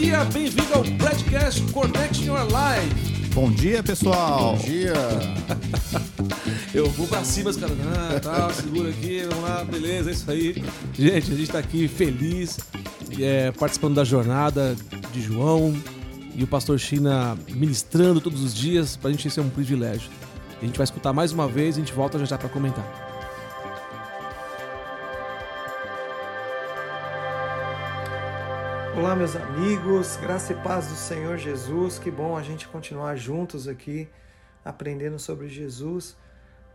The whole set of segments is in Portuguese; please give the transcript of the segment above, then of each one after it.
dia, bem-vindo ao podcast Connect Your Life. Bom dia, pessoal. Bom dia. Eu vou pra cima, os caras, ah, tá, segura aqui, vamos lá, beleza, é isso aí. Gente, a gente tá aqui feliz, é, participando da jornada de João e o pastor China ministrando todos os dias, pra gente isso é um privilégio. A gente vai escutar mais uma vez e a gente volta já já pra comentar. Olá, meus amigos, graça e paz do Senhor Jesus. Que bom a gente continuar juntos aqui, aprendendo sobre Jesus,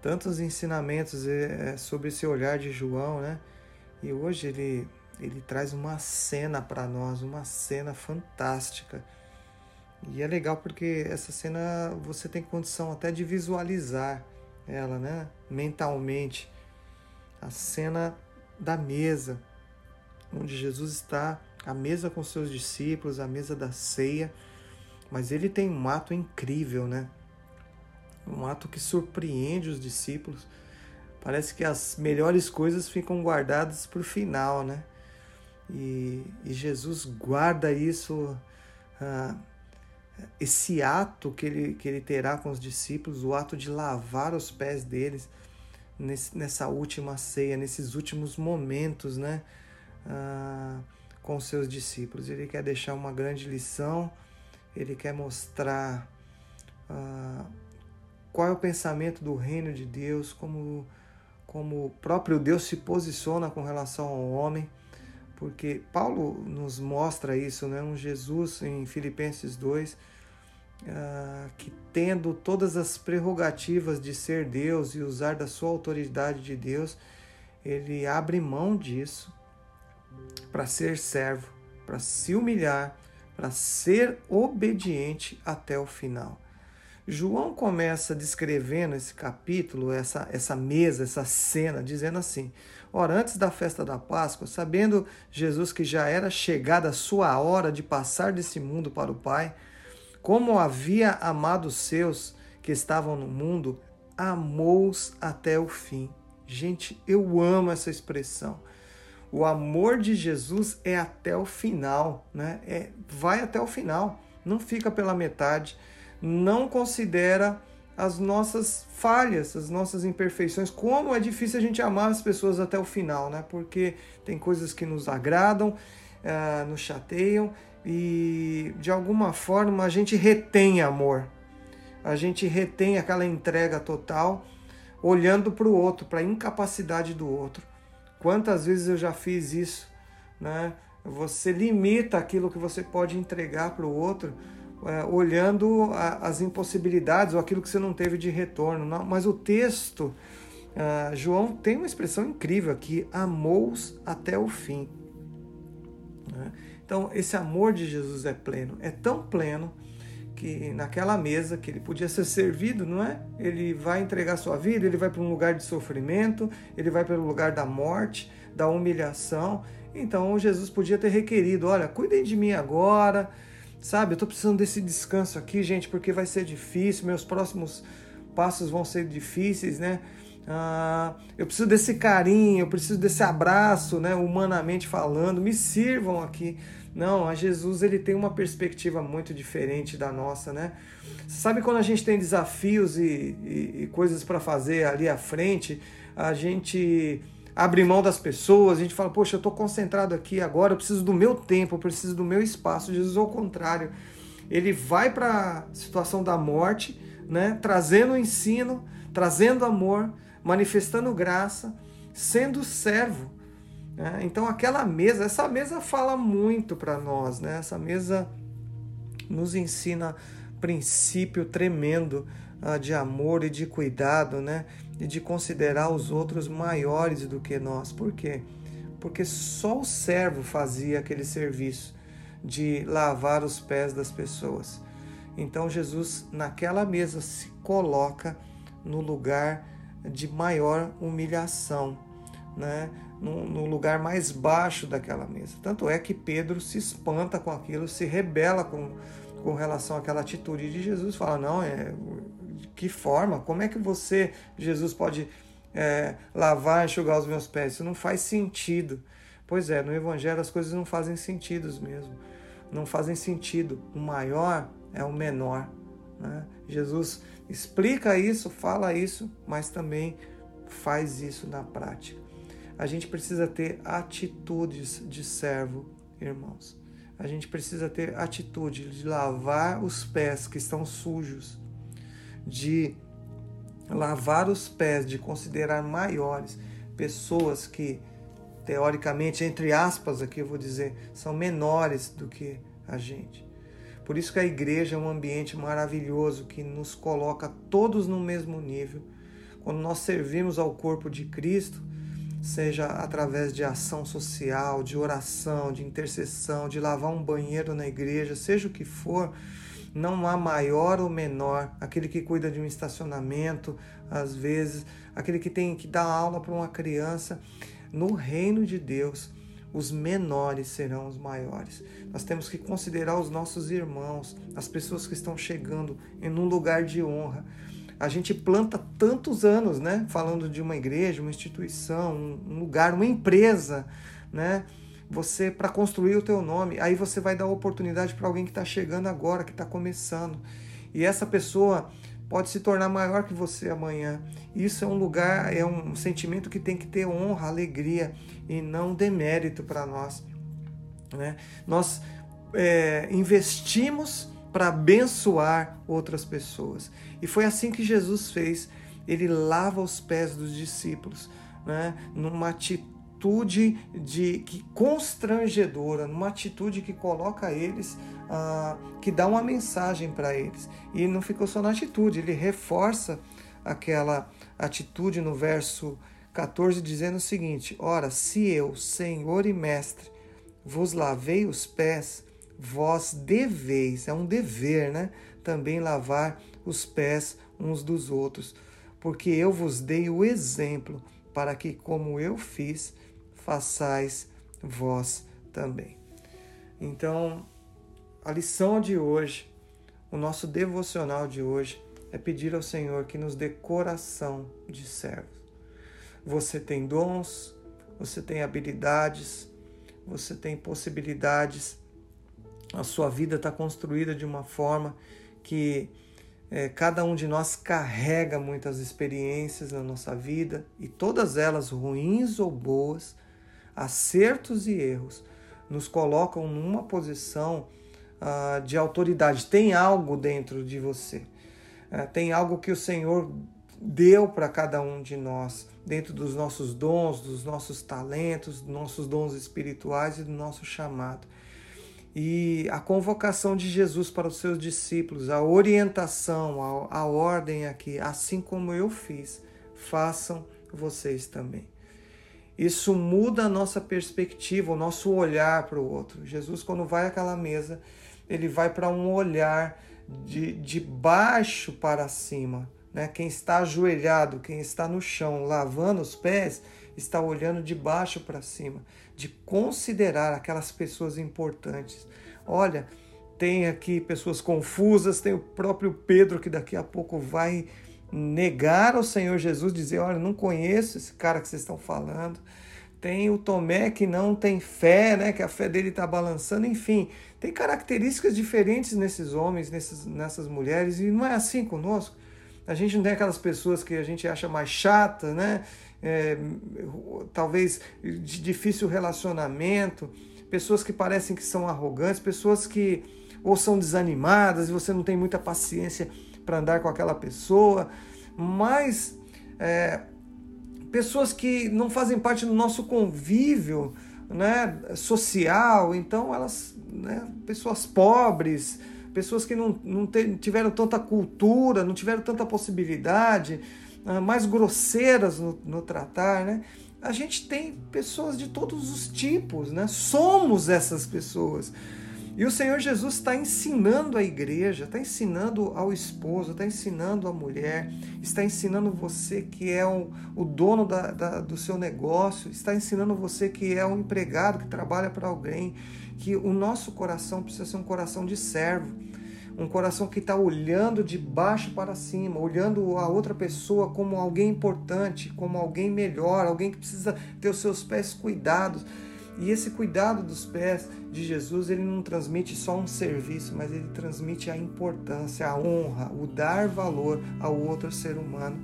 tantos ensinamentos é, sobre esse olhar de João, né? E hoje ele, ele traz uma cena para nós, uma cena fantástica. E é legal porque essa cena você tem condição até de visualizar ela, né? Mentalmente. A cena da mesa, onde Jesus está a mesa com seus discípulos, a mesa da ceia. Mas ele tem um ato incrível, né? Um ato que surpreende os discípulos. Parece que as melhores coisas ficam guardadas para o final, né? E, e, Jesus guarda isso, ah, esse ato que ele, que ele terá com os discípulos, o ato de lavar os pés deles nesse, nessa última ceia, nesses últimos momentos, né? Ah, com seus discípulos. Ele quer deixar uma grande lição, ele quer mostrar uh, qual é o pensamento do reino de Deus, como, como o próprio Deus se posiciona com relação ao homem, porque Paulo nos mostra isso, né? um Jesus em Filipenses 2. Uh, ah, que tendo todas as prerrogativas de ser Deus e usar da sua autoridade de Deus, ele abre mão disso para ser servo, para se humilhar, para ser obediente até o final. João começa descrevendo esse capítulo, essa, essa mesa, essa cena, dizendo assim: Ora, antes da festa da Páscoa, sabendo Jesus que já era chegada a sua hora de passar desse mundo para o Pai, como havia amado os seus que estavam no mundo, amou-os até o fim. Gente, eu amo essa expressão. O amor de Jesus é até o final, né? É, vai até o final, não fica pela metade, não considera as nossas falhas, as nossas imperfeições. Como é difícil a gente amar as pessoas até o final, né? Porque tem coisas que nos agradam, uh, nos chateiam e de alguma forma a gente retém amor, a gente retém aquela entrega total, olhando para o outro, para a incapacidade do outro. Quantas vezes eu já fiz isso, né? Você limita aquilo que você pode entregar para o outro, é, olhando a, as impossibilidades ou aquilo que você não teve de retorno. Não, mas o texto, uh, João tem uma expressão incrível aqui: amou-os até o fim. Né? Então, esse amor de Jesus é pleno, é tão pleno que naquela mesa que ele podia ser servido, não é? Ele vai entregar sua vida, ele vai para um lugar de sofrimento, ele vai para o lugar da morte, da humilhação. Então Jesus podia ter requerido: olha, cuidem de mim agora, sabe? Eu estou precisando desse descanso aqui, gente, porque vai ser difícil, meus próximos passos vão ser difíceis, né? Ah, eu preciso desse carinho, eu preciso desse abraço, né? Humanamente falando, me sirvam aqui. Não, a Jesus ele tem uma perspectiva muito diferente da nossa, né? Sabe quando a gente tem desafios e, e, e coisas para fazer ali à frente, a gente abre mão das pessoas, a gente fala, poxa, eu estou concentrado aqui agora, eu preciso do meu tempo, eu preciso do meu espaço. Jesus, ao contrário, ele vai para a situação da morte, né? Trazendo ensino, trazendo amor, manifestando graça, sendo servo né? Então, aquela mesa, essa mesa fala muito para nós, né? essa mesa nos ensina princípio tremendo uh, de amor e de cuidado, né? e de considerar os outros maiores do que nós. Por quê? Porque só o servo fazia aquele serviço de lavar os pés das pessoas. Então Jesus naquela mesa se coloca no lugar de maior humilhação, né? No, no, lugar mais baixo daquela mesa. Tanto é que Pedro se espanta com aquilo, se rebela com, com relação àquela atitude de Jesus. Fala: Não, é, de que forma? Como é que você, Jesus, pode é, lavar, enxugar os meus pés? Isso não faz sentido. Pois é, no Evangelho as coisas não fazem sentido mesmo. não fazem sentido. O maior é o menor. Né? Jesus explica isso, fala isso, mas também faz isso na prática. A gente precisa ter atitudes de servo, irmãos. A gente precisa ter atitude de lavar os pés que estão sujos, de lavar os pés, de considerar maiores pessoas que, teoricamente, entre aspas, aqui eu vou dizer, são menores do que a gente. Por isso que a igreja é um ambiente maravilhoso que nos coloca todos no mesmo nível. Quando nós servimos ao corpo de Cristo, seja através de ação social, de oração, de intercessão, de lavar um banheiro na igreja, seja o que for, não há maior ou menor, aquele que cuida de um estacionamento, às vezes, aquele que tem que dar aula para uma criança, no reino de Deus, os menores serão os maiores. Nós temos que considerar os nossos irmãos, as pessoas que estão chegando em um lugar de honra. A gente planta tantos anos, né? Falando de uma igreja, uma instituição, um lugar, uma empresa, né? Você para construir o teu nome, aí você vai dar oportunidade para alguém que está chegando agora, que está começando. E essa pessoa pode se tornar maior que você amanhã. Isso é um lugar, é um sentimento que tem que ter honra, alegria e não demérito para nós. Né? Nós é, investimos para abençoar outras pessoas. E foi assim que Jesus fez. Ele lava os pés dos discípulos, né? numa atitude de que constrangedora, numa atitude que coloca eles, ah, que dá uma mensagem para eles. E não ficou só na atitude, ele reforça aquela atitude no verso 14, dizendo o seguinte: Ora, se eu, Senhor e Mestre, vos lavei os pés, vós deveis, é um dever, né? Também lavar os pés uns dos outros, porque eu vos dei o exemplo, para que, como eu fiz, façais vós também. Então, a lição de hoje, o nosso devocional de hoje, é pedir ao Senhor que nos dê coração de servos. Você tem dons, você tem habilidades, você tem possibilidades. A sua vida está construída de uma forma que é, cada um de nós carrega muitas experiências na nossa vida e todas elas, ruins ou boas, acertos e erros, nos colocam numa posição uh, de autoridade. Tem algo dentro de você, uh, tem algo que o Senhor deu para cada um de nós, dentro dos nossos dons, dos nossos talentos, dos nossos dons espirituais e do nosso chamado. E a convocação de Jesus para os seus discípulos, a orientação, a, a ordem aqui, assim como eu fiz, façam vocês também. Isso muda a nossa perspectiva, o nosso olhar para o outro. Jesus, quando vai àquela mesa, ele vai para um olhar de, de baixo para cima, né? Quem está ajoelhado, quem está no chão lavando os pés, está olhando de baixo para cima, de considerar aquelas pessoas importantes. Olha, tem aqui pessoas confusas, tem o próprio Pedro que daqui a pouco vai negar ao Senhor Jesus, dizer: Olha, não conheço esse cara que vocês estão falando. Tem o Tomé que não tem fé, né? Que a fé dele está balançando. Enfim, tem características diferentes nesses homens, nesses, nessas mulheres, e não é assim conosco. A gente não tem aquelas pessoas que a gente acha mais chata, né? É, talvez de difícil relacionamento, pessoas que parecem que são arrogantes, pessoas que ou são desanimadas e você não tem muita paciência para andar com aquela pessoa, mas é, pessoas que não fazem parte do nosso convívio né, social, então elas, né, pessoas pobres, pessoas que não, não tiveram tanta cultura, não tiveram tanta possibilidade, uh, mais grosseiras no, no tratar, né? A gente tem pessoas de todos os tipos, né? Somos essas pessoas. E o Senhor Jesus está ensinando a igreja, está ensinando ao esposo, está ensinando a mulher, está ensinando você que é o, o dono da, da, do seu negócio, está ensinando você que é um empregado que trabalha para alguém, que o nosso coração precisa ser um coração de servo, um coração que está olhando de baixo para cima, olhando a outra pessoa como alguém importante, como alguém melhor, alguém que precisa ter os seus pés cuidados. E esse cuidado dos pés de Jesus, ele não transmite só um serviço, mas ele transmite a importância, a honra, o dar valor ao outro ser humano.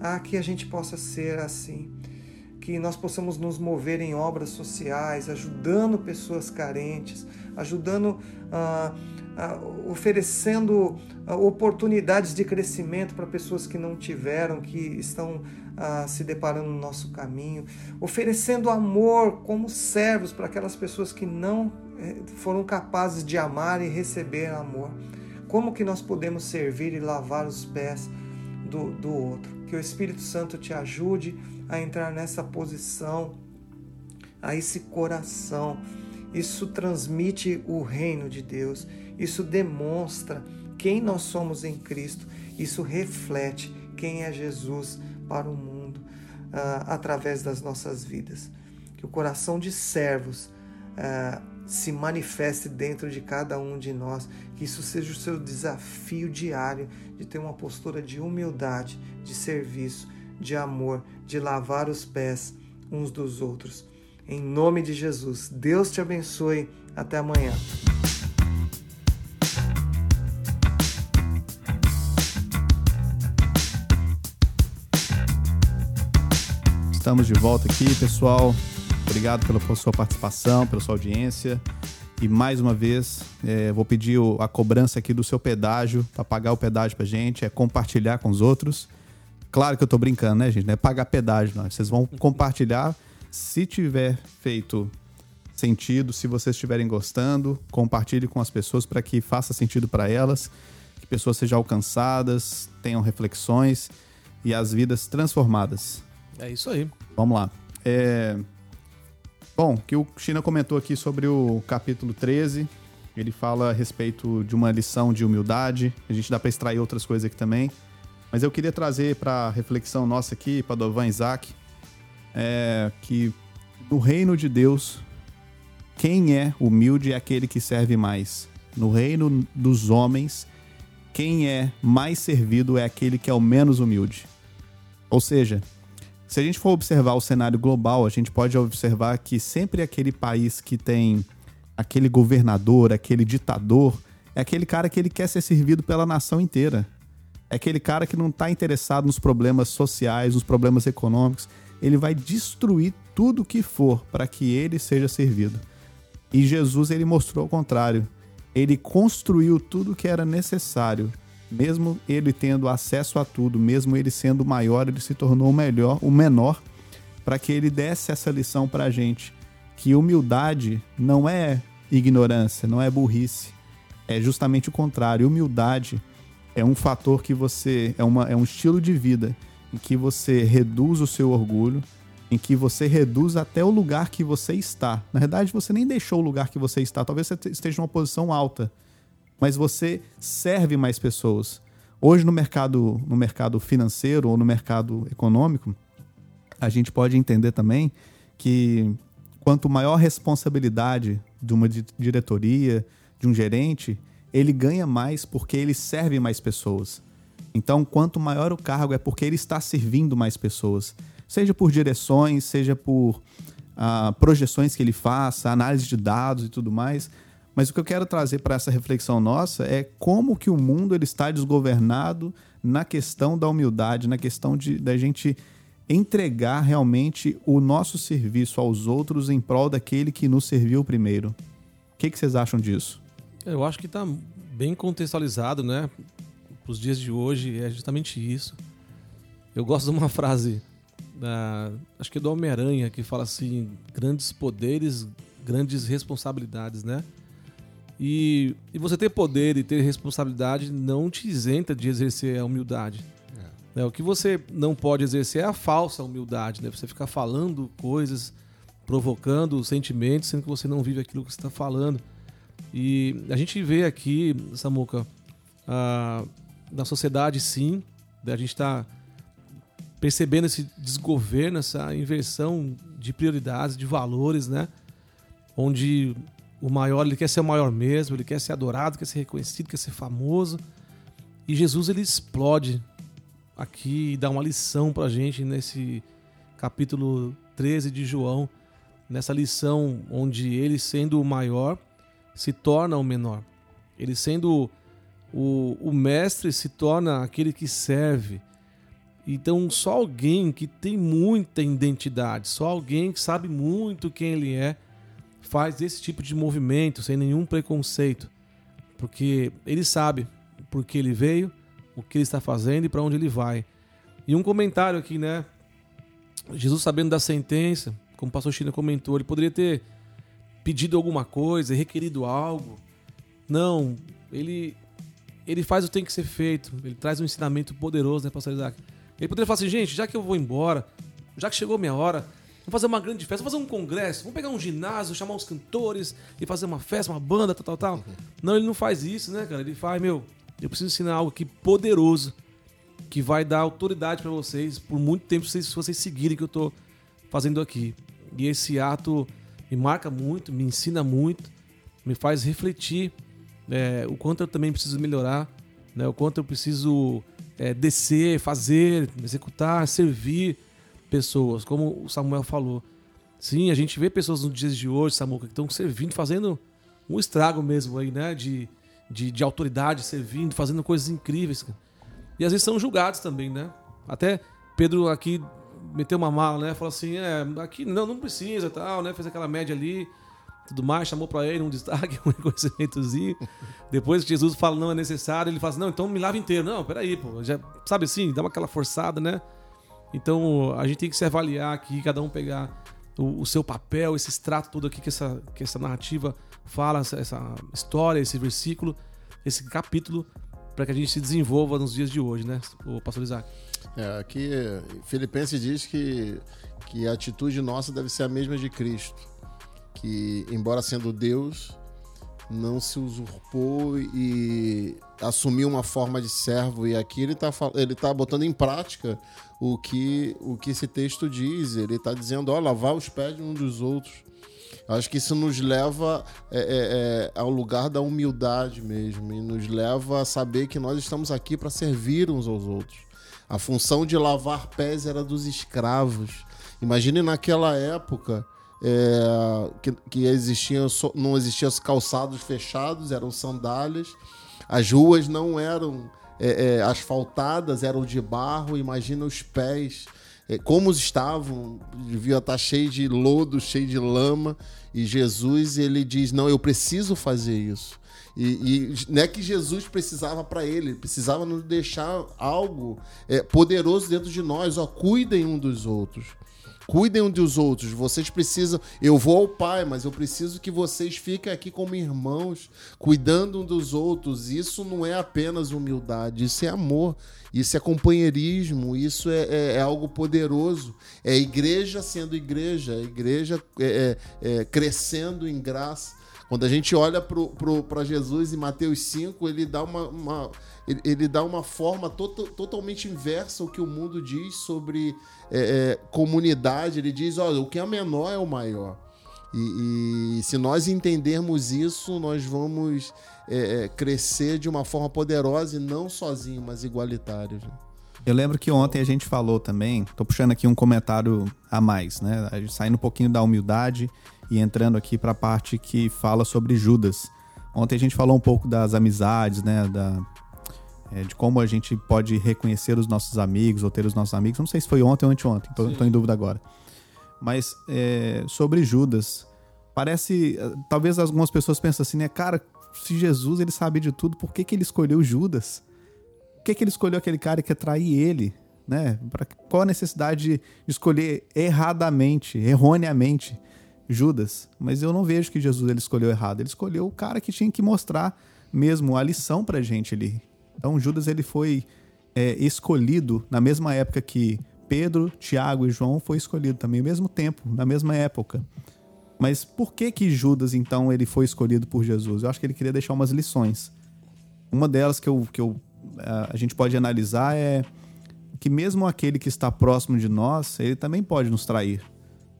Ah, que a gente possa ser assim que nós possamos nos mover em obras sociais, ajudando pessoas carentes, ajudando, ah, oferecendo ah, oportunidades de crescimento para pessoas que não tiveram, que estão ah, se deparando no nosso caminho, oferecendo amor como servos para aquelas pessoas que não eh, foram capazes de amar e receber amor. Como que nós podemos servir e lavar os pés do, do outro? Que o Espírito Santo te ajude a entrar nessa posição, a esse coração. Isso transmite o reino de Deus, isso demonstra quem nós somos em Cristo, isso reflete quem é Jesus para o mundo uh, através das nossas vidas. Que o coração de servos uh, se manifeste dentro de cada um de nós, que isso seja o seu desafio diário de ter uma postura de humildade, de serviço, de amor, de lavar os pés uns dos outros. Em nome de Jesus, Deus te abençoe. Até amanhã. Estamos de volta aqui, pessoal. Obrigado pela sua participação, pela sua audiência. E mais uma vez, é, vou pedir a cobrança aqui do seu pedágio, para pagar o pedágio para gente, é compartilhar com os outros. Claro que eu tô brincando, né, gente? Não é pagar pedágio, não. Vocês vão compartilhar. Se tiver feito sentido, se vocês estiverem gostando, compartilhe com as pessoas para que faça sentido para elas, que pessoas sejam alcançadas, tenham reflexões e as vidas transformadas. É isso aí. Vamos lá. É... Bom, que o China comentou aqui sobre o capítulo 13. Ele fala a respeito de uma lição de humildade. A gente dá para extrair outras coisas aqui também. Mas eu queria trazer para reflexão nossa aqui, para Dovan Isaac, é, que no reino de Deus, quem é humilde é aquele que serve mais. No reino dos homens, quem é mais servido é aquele que é o menos humilde. Ou seja, se a gente for observar o cenário global, a gente pode observar que sempre aquele país que tem aquele governador, aquele ditador, é aquele cara que ele quer ser servido pela nação inteira é aquele cara que não está interessado nos problemas sociais, nos problemas econômicos. Ele vai destruir tudo que for para que ele seja servido. E Jesus ele mostrou o contrário. Ele construiu tudo que era necessário, mesmo ele tendo acesso a tudo, mesmo ele sendo maior, ele se tornou o melhor, o menor, para que ele desse essa lição para a gente, que humildade não é ignorância, não é burrice, é justamente o contrário. Humildade é um fator que você. É, uma, é um estilo de vida em que você reduz o seu orgulho, em que você reduz até o lugar que você está. Na verdade, você nem deixou o lugar que você está. Talvez você esteja numa posição alta, mas você serve mais pessoas. Hoje, no mercado, no mercado financeiro ou no mercado econômico, a gente pode entender também que quanto maior a responsabilidade de uma diretoria, de um gerente, ele ganha mais porque ele serve mais pessoas. Então, quanto maior o cargo, é porque ele está servindo mais pessoas. Seja por direções, seja por ah, projeções que ele faça, análise de dados e tudo mais. Mas o que eu quero trazer para essa reflexão nossa é como que o mundo ele está desgovernado na questão da humildade, na questão de da gente entregar realmente o nosso serviço aos outros em prol daquele que nos serviu primeiro. O que, que vocês acham disso? Eu acho que está bem contextualizado, né? Os dias de hoje, é justamente isso. Eu gosto de uma frase, da, acho que é do Homem-Aranha, que fala assim: grandes poderes, grandes responsabilidades, né? E, e você ter poder e ter responsabilidade não te isenta de exercer a humildade. É. Né? O que você não pode exercer é a falsa humildade, né? Você ficar falando coisas, provocando sentimentos, sendo que você não vive aquilo que você está falando. E a gente vê aqui, Samuca, a, na sociedade sim, a gente está percebendo esse desgoverno, essa inversão de prioridades, de valores, né? Onde o maior, ele quer ser o maior mesmo, ele quer ser adorado, quer ser reconhecido, quer ser famoso. E Jesus ele explode aqui e dá uma lição pra gente nesse capítulo 13 de João, nessa lição onde ele sendo o maior se torna o menor. Ele sendo o, o mestre se torna aquele que serve. Então, só alguém que tem muita identidade, só alguém que sabe muito quem ele é, faz esse tipo de movimento sem nenhum preconceito. Porque ele sabe por que ele veio, o que ele está fazendo e para onde ele vai. E um comentário aqui, né? Jesus sabendo da sentença, como o pastor China comentou, ele poderia ter pedido alguma coisa, requerido algo. Não, ele ele faz o que tem que ser feito. Ele traz um ensinamento poderoso, né, pastor Isaac? Ele poderia falar assim, gente, já que eu vou embora, já que chegou minha hora, vamos fazer uma grande festa, vamos fazer um congresso, vamos pegar um ginásio, chamar os cantores e fazer uma festa, uma banda, tal, tal, tal. Uhum. Não, ele não faz isso, né, cara? Ele faz, meu, eu preciso ensinar algo aqui poderoso que vai dar autoridade para vocês por muito tempo se vocês seguirem o que eu tô fazendo aqui. E esse ato me marca muito, me ensina muito, me faz refletir é, o quanto eu também preciso melhorar, né? o quanto eu preciso é, descer, fazer, executar, servir pessoas, como o Samuel falou. Sim, a gente vê pessoas nos dias de hoje, Samuel, que estão servindo, fazendo um estrago mesmo aí, né? De, de, de autoridade, servindo, fazendo coisas incríveis. E às vezes são julgados também, né? Até Pedro aqui meteu uma mala, né? Falou assim, é, aqui não, não precisa tal, né? Fez aquela média ali tudo mais, chamou para ele um destaque, um reconhecimentozinho. Depois que Jesus fala não é necessário, ele fala assim, não, então me lava inteiro. Não, peraí, pô, já, sabe assim, dá uma aquela forçada, né? Então a gente tem que se avaliar aqui, cada um pegar o, o seu papel, esse extrato todo aqui que essa, que essa narrativa fala, essa, essa história, esse versículo, esse capítulo, para que a gente se desenvolva nos dias de hoje, né, o pastor Isaac? É, aqui Filipenses diz que, que a atitude nossa deve ser a mesma de Cristo que, embora sendo Deus, não se usurpou e assumiu uma forma de servo. E aqui ele está ele tá botando em prática o que, o que esse texto diz. Ele está dizendo: ó, lavar os pés de um dos outros. Acho que isso nos leva é, é, é, ao lugar da humildade mesmo, e nos leva a saber que nós estamos aqui para servir uns aos outros. A função de lavar pés era dos escravos. Imagine naquela época é, que, que existiam, não existiam calçados fechados, eram sandálias. As ruas não eram é, é, asfaltadas, eram de barro. Imagina os pés, é, como estavam, devia estar cheio de lodo, cheio de lama. E Jesus ele diz: Não, eu preciso fazer isso. E, e, não é que Jesus precisava para ele, ele precisava nos deixar algo é, poderoso dentro de nós. Ó, cuidem um dos outros. Cuidem um dos outros. Vocês precisam. Eu vou ao Pai, mas eu preciso que vocês fiquem aqui como irmãos, cuidando um dos outros. Isso não é apenas humildade, isso é amor, isso é companheirismo, isso é, é, é algo poderoso. É igreja sendo igreja, é igreja é, é, crescendo em graça. Quando a gente olha para Jesus em Mateus 5, ele dá uma, uma ele, ele, dá uma forma to totalmente inversa ao que o mundo diz sobre é, é, comunidade. Ele diz: olha, o que é menor é o maior. E, e se nós entendermos isso, nós vamos é, é crescer de uma forma poderosa e não sozinho, mas igualitário. Eu lembro que ontem a gente falou também, tô puxando aqui um comentário a mais, né? Saindo um pouquinho da humildade e entrando aqui para a parte que fala sobre Judas. Ontem a gente falou um pouco das amizades, né? Da, é, de como a gente pode reconhecer os nossos amigos ou ter os nossos amigos. Não sei se foi ontem ou anteontem, estou em dúvida agora. Mas é, sobre Judas, parece. Talvez algumas pessoas pensem assim, né? Cara, se Jesus ele sabe de tudo, por que, que ele escolheu Judas? Que, que ele escolheu aquele cara que ia trair ele? Né? Pra, qual a necessidade de escolher erradamente, erroneamente? Judas, mas eu não vejo que Jesus ele escolheu errado. Ele escolheu o cara que tinha que mostrar mesmo a lição pra gente ali. Então Judas ele foi é, escolhido na mesma época que Pedro, Tiago e João foi escolhido também, ao mesmo tempo, na mesma época. Mas por que que Judas então ele foi escolhido por Jesus? Eu acho que ele queria deixar umas lições. Uma delas que, eu, que eu, a gente pode analisar é que mesmo aquele que está próximo de nós, ele também pode nos trair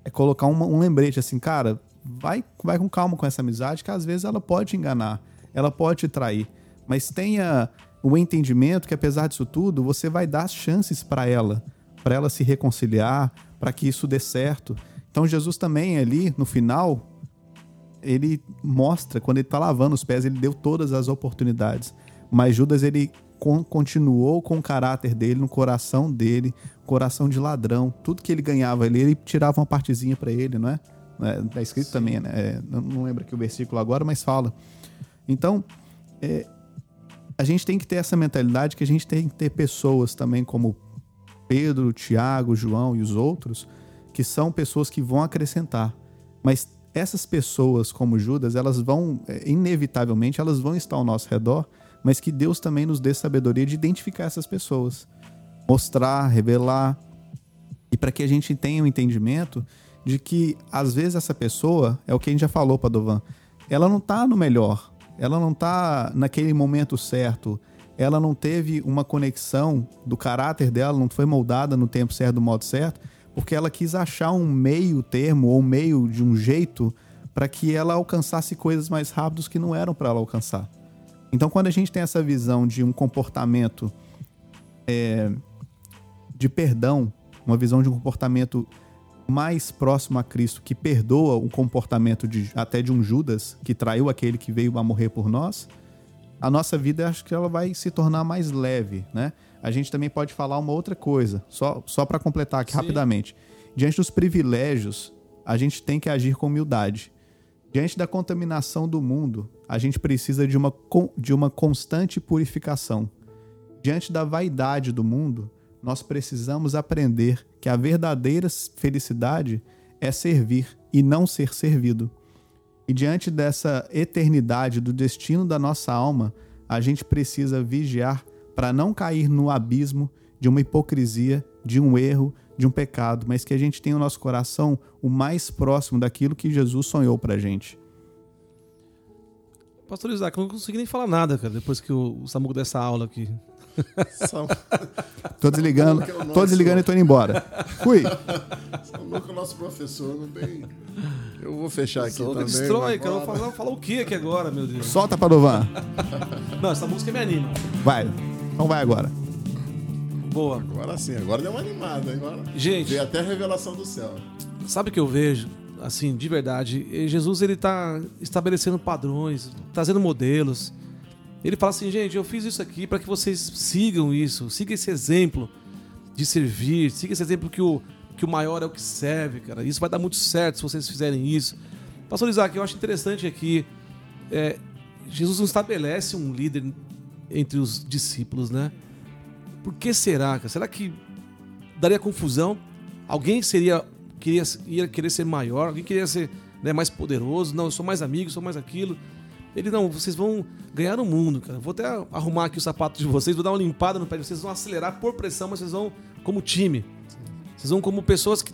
é colocar um lembrete assim, cara, vai, vai com calma com essa amizade, que às vezes ela pode te enganar, ela pode te trair, mas tenha o entendimento que apesar disso tudo, você vai dar chances para ela, para ela se reconciliar, para que isso dê certo. Então Jesus também ali, no final, ele mostra, quando ele está lavando os pés, ele deu todas as oportunidades. Mas Judas, ele continuou com o caráter dele, no coração dele, coração de ladrão. Tudo que ele ganhava ali, ele tirava uma partezinha para ele, não é? é? Tá escrito Sim. também, né? É, não lembro aqui o versículo agora, mas fala. Então, é, a gente tem que ter essa mentalidade que a gente tem que ter pessoas também como Pedro, Tiago, João e os outros, que são pessoas que vão acrescentar. Mas essas pessoas, como Judas, elas vão, é, inevitavelmente, elas vão estar ao nosso redor, mas que Deus também nos dê sabedoria de identificar essas pessoas, mostrar, revelar, e para que a gente tenha um entendimento de que, às vezes, essa pessoa, é o que a gente já falou, Padovan, ela não está no melhor, ela não está naquele momento certo, ela não teve uma conexão do caráter dela, não foi moldada no tempo certo, do modo certo, porque ela quis achar um meio termo ou meio de um jeito para que ela alcançasse coisas mais rápidos que não eram para ela alcançar. Então, quando a gente tem essa visão de um comportamento é, de perdão, uma visão de um comportamento mais próximo a Cristo, que perdoa o comportamento de, até de um Judas, que traiu aquele que veio a morrer por nós, a nossa vida acho que ela vai se tornar mais leve, né? A gente também pode falar uma outra coisa, só, só para completar aqui Sim. rapidamente. Diante dos privilégios, a gente tem que agir com humildade. Diante da contaminação do mundo, a gente precisa de uma, de uma constante purificação. Diante da vaidade do mundo, nós precisamos aprender que a verdadeira felicidade é servir e não ser servido. E diante dessa eternidade do destino da nossa alma, a gente precisa vigiar para não cair no abismo de uma hipocrisia, de um erro, de um pecado, mas que a gente tenha o nosso coração o mais próximo daquilo que Jesus sonhou para a gente. Pastor Isaac, eu não consegui nem falar nada, cara, depois que o Samuco dessa aula aqui. tô desligando, é nosso... tô desligando e tô indo embora. Fui. Samuco é o nosso professor, não tem... Eu vou fechar aqui também. Destrói, cara. Eu vou falar, falar o que aqui agora, meu Deus? Solta, Padovan. Não, essa música me anima. Vai. Então vai agora. Boa. Agora sim, agora deu uma animada. Agora Gente. Veio até a revelação do céu. Sabe o que eu vejo? Assim, de verdade, Jesus ele tá estabelecendo padrões, trazendo modelos. Ele fala assim, gente, eu fiz isso aqui para que vocês sigam isso, siga esse exemplo de servir, siga esse exemplo que o, que o maior é o que serve, cara. Isso vai dar muito certo se vocês fizerem isso. Pastor Isaac, eu acho interessante aqui, é, Jesus não estabelece um líder entre os discípulos, né? Por que será? Será que daria confusão? Alguém seria queria ia querer ser maior, alguém queria ser né, mais poderoso? Não, eu sou mais amigo, sou mais aquilo. Ele não, vocês vão ganhar o mundo, cara. Vou até arrumar aqui o sapato de vocês, vou dar uma limpada no pé de vocês, vão acelerar por pressão, mas vocês vão como time. Vocês vão como pessoas que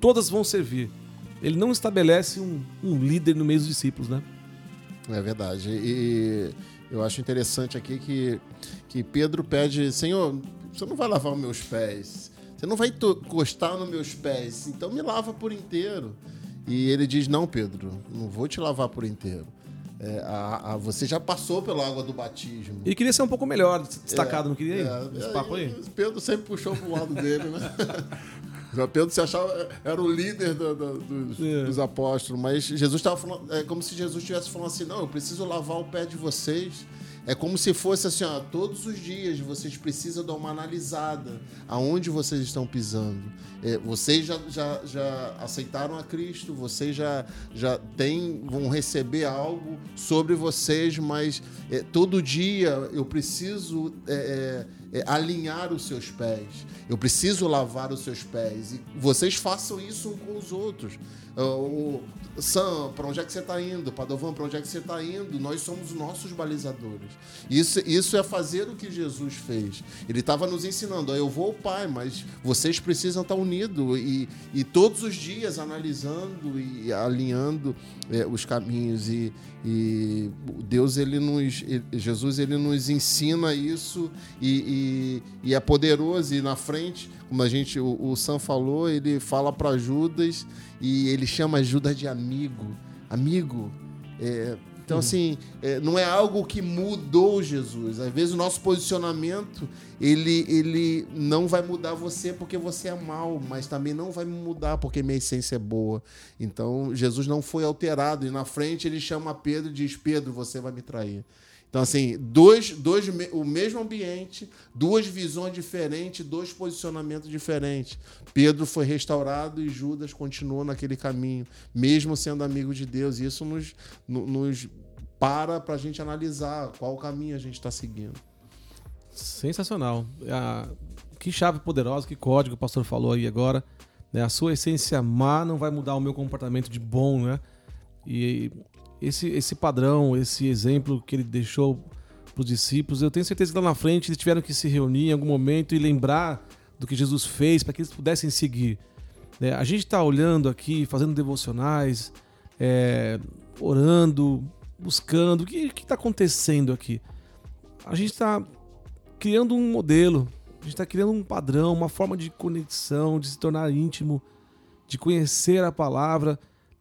todas vão servir. Ele não estabelece um, um líder no meio dos discípulos, né? É verdade. E eu acho interessante aqui que, que Pedro pede: Senhor, você não vai lavar os meus pés, você não vai encostar nos meus pés, então me lava por inteiro. E ele diz: Não, Pedro, não vou te lavar por inteiro. É, a, a, você já passou pela água do batismo. E queria ser um pouco melhor, destacado, é, não queria? É, esse papo aí? Pedro sempre puxou pro lado dele, né? Já Pedro se achava era o líder do, do, dos, é. dos, apóstolos, mas Jesus estava falando, é como se Jesus estivesse falando assim: não, eu preciso lavar o pé de vocês. É como se fosse assim, ó, todos os dias vocês precisam dar uma analisada aonde vocês estão pisando. É, vocês já, já, já aceitaram a Cristo, vocês já, já têm, vão receber algo sobre vocês, mas é, todo dia eu preciso é, é, é alinhar os seus pés, eu preciso lavar os seus pés. E vocês façam isso um com os outros. O, Sam, para onde é que você está indo? Padovan, para onde é que você está indo? Nós somos nossos balizadores. Isso, isso é fazer o que Jesus fez. Ele estava nos ensinando: eu vou ao Pai, mas vocês precisam estar unidos e, e todos os dias analisando e alinhando é, os caminhos. E, e Deus, ele nos, Jesus, ele nos ensina isso e, e, e é poderoso. E na frente, como a gente, o, o Sam falou, ele fala para Judas e ele chama Judas de amigo. Amigo, é, Então, assim, é, não é algo que mudou Jesus. Às vezes o nosso posicionamento, ele, ele não vai mudar você porque você é mal, mas também não vai mudar porque minha essência é boa. Então, Jesus não foi alterado. E na frente ele chama Pedro e diz: Pedro, você vai me trair. Então, assim, dois, dois, o mesmo ambiente, duas visões diferentes, dois posicionamentos diferentes. Pedro foi restaurado e Judas continuou naquele caminho, mesmo sendo amigo de Deus. E isso nos, nos para para a gente analisar qual caminho a gente está seguindo. Sensacional. Ah, que chave poderosa, que código o pastor falou aí agora. Né? A sua essência má não vai mudar o meu comportamento de bom, né? E esse, esse padrão, esse exemplo que ele deixou para os discípulos, eu tenho certeza que lá na frente eles tiveram que se reunir em algum momento e lembrar do que Jesus fez para que eles pudessem seguir. É, a gente está olhando aqui, fazendo devocionais, é, orando, buscando. O que está acontecendo aqui? A gente está criando um modelo, a gente está criando um padrão, uma forma de conexão, de se tornar íntimo, de conhecer a palavra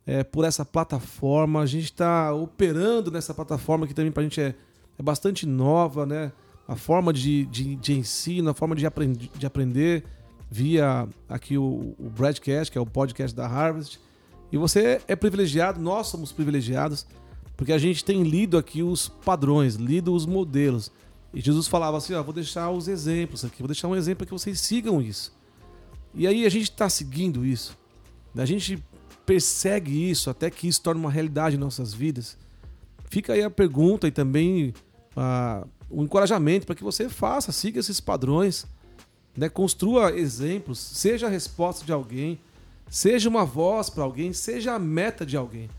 é, por essa plataforma. A gente está operando nessa plataforma que também para a gente é, é bastante nova, né? A forma de, de, de ensino, a forma de, de aprender via aqui o, o Broadcast, que é o podcast da Harvest. E você é privilegiado, nós somos privilegiados, porque a gente tem lido aqui os padrões, lido os modelos. E Jesus falava assim: ó, vou deixar os exemplos aqui, vou deixar um exemplo para que vocês sigam isso. E aí a gente está seguindo isso. A gente persegue isso até que isso torne uma realidade em nossas vidas. Fica aí a pergunta e também uh, o encorajamento para que você faça, siga esses padrões, né? construa exemplos, seja a resposta de alguém, seja uma voz para alguém, seja a meta de alguém.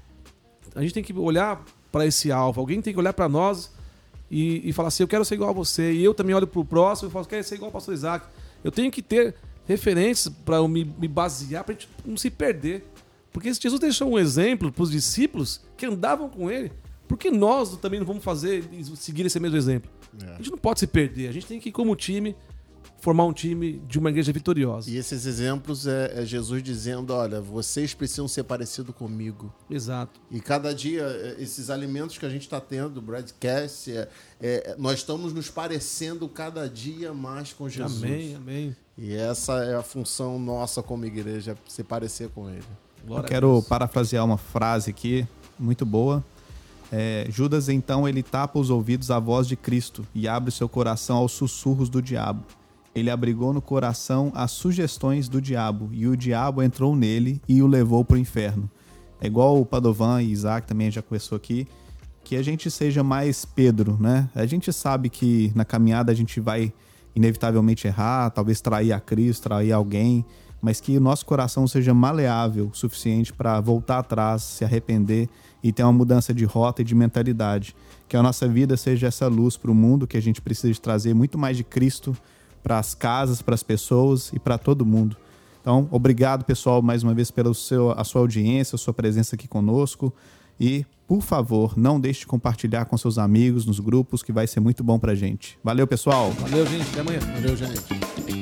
A gente tem que olhar para esse alvo, alguém tem que olhar para nós e, e, falar assim: eu quero ser igual a você. E eu também olho para o próximo e falo: quero ser igual ao pastor Isaac. Eu tenho que ter referências para me, me basear, para a gente não se perder. Porque Jesus deixou um exemplo para os discípulos que andavam com ele. Por que nós também não vamos fazer seguir esse mesmo exemplo? É. A gente não pode se perder. A gente tem que ir como time formar um time de uma igreja vitoriosa. E esses exemplos é, é, Jesus dizendo: olha, vocês precisam ser parecidos comigo. Exato. E cada dia, é, esses alimentos que a gente está tendo, broadcast, é, é, nós estamos nos parecendo cada dia mais com Jesus. Amém, amém. E essa é a função nossa como igreja, se parecer com Ele. Glória Eu quero parafrasear uma frase aqui, muito boa. É, Judas então ele tapa os ouvidos à voz de Cristo e abre seu coração aos sussurros do diabo. Ele abrigou no coração as sugestões do diabo e o diabo entrou nele e o levou para o inferno. É igual o Padovan e Isaac também já conversou aqui, que a gente seja mais Pedro, né? A gente sabe que na caminhada a gente vai inevitavelmente errar, talvez trair a Cristo, trair alguém, mas que o nosso coração seja maleável o suficiente para voltar atrás, se arrepender e ter uma mudança de rota e de mentalidade. Que a nossa vida seja essa luz para o mundo que a gente precisa de trazer muito mais de Cristo para as casas, para as pessoas e para todo mundo. Então, obrigado, pessoal, mais uma vez pela seu, a sua audiência, a sua presença aqui conosco. E, por favor, não deixe de compartilhar com seus amigos nos grupos, que vai ser muito bom para gente. Valeu, pessoal. Valeu, gente. Até amanhã. Valeu, gente.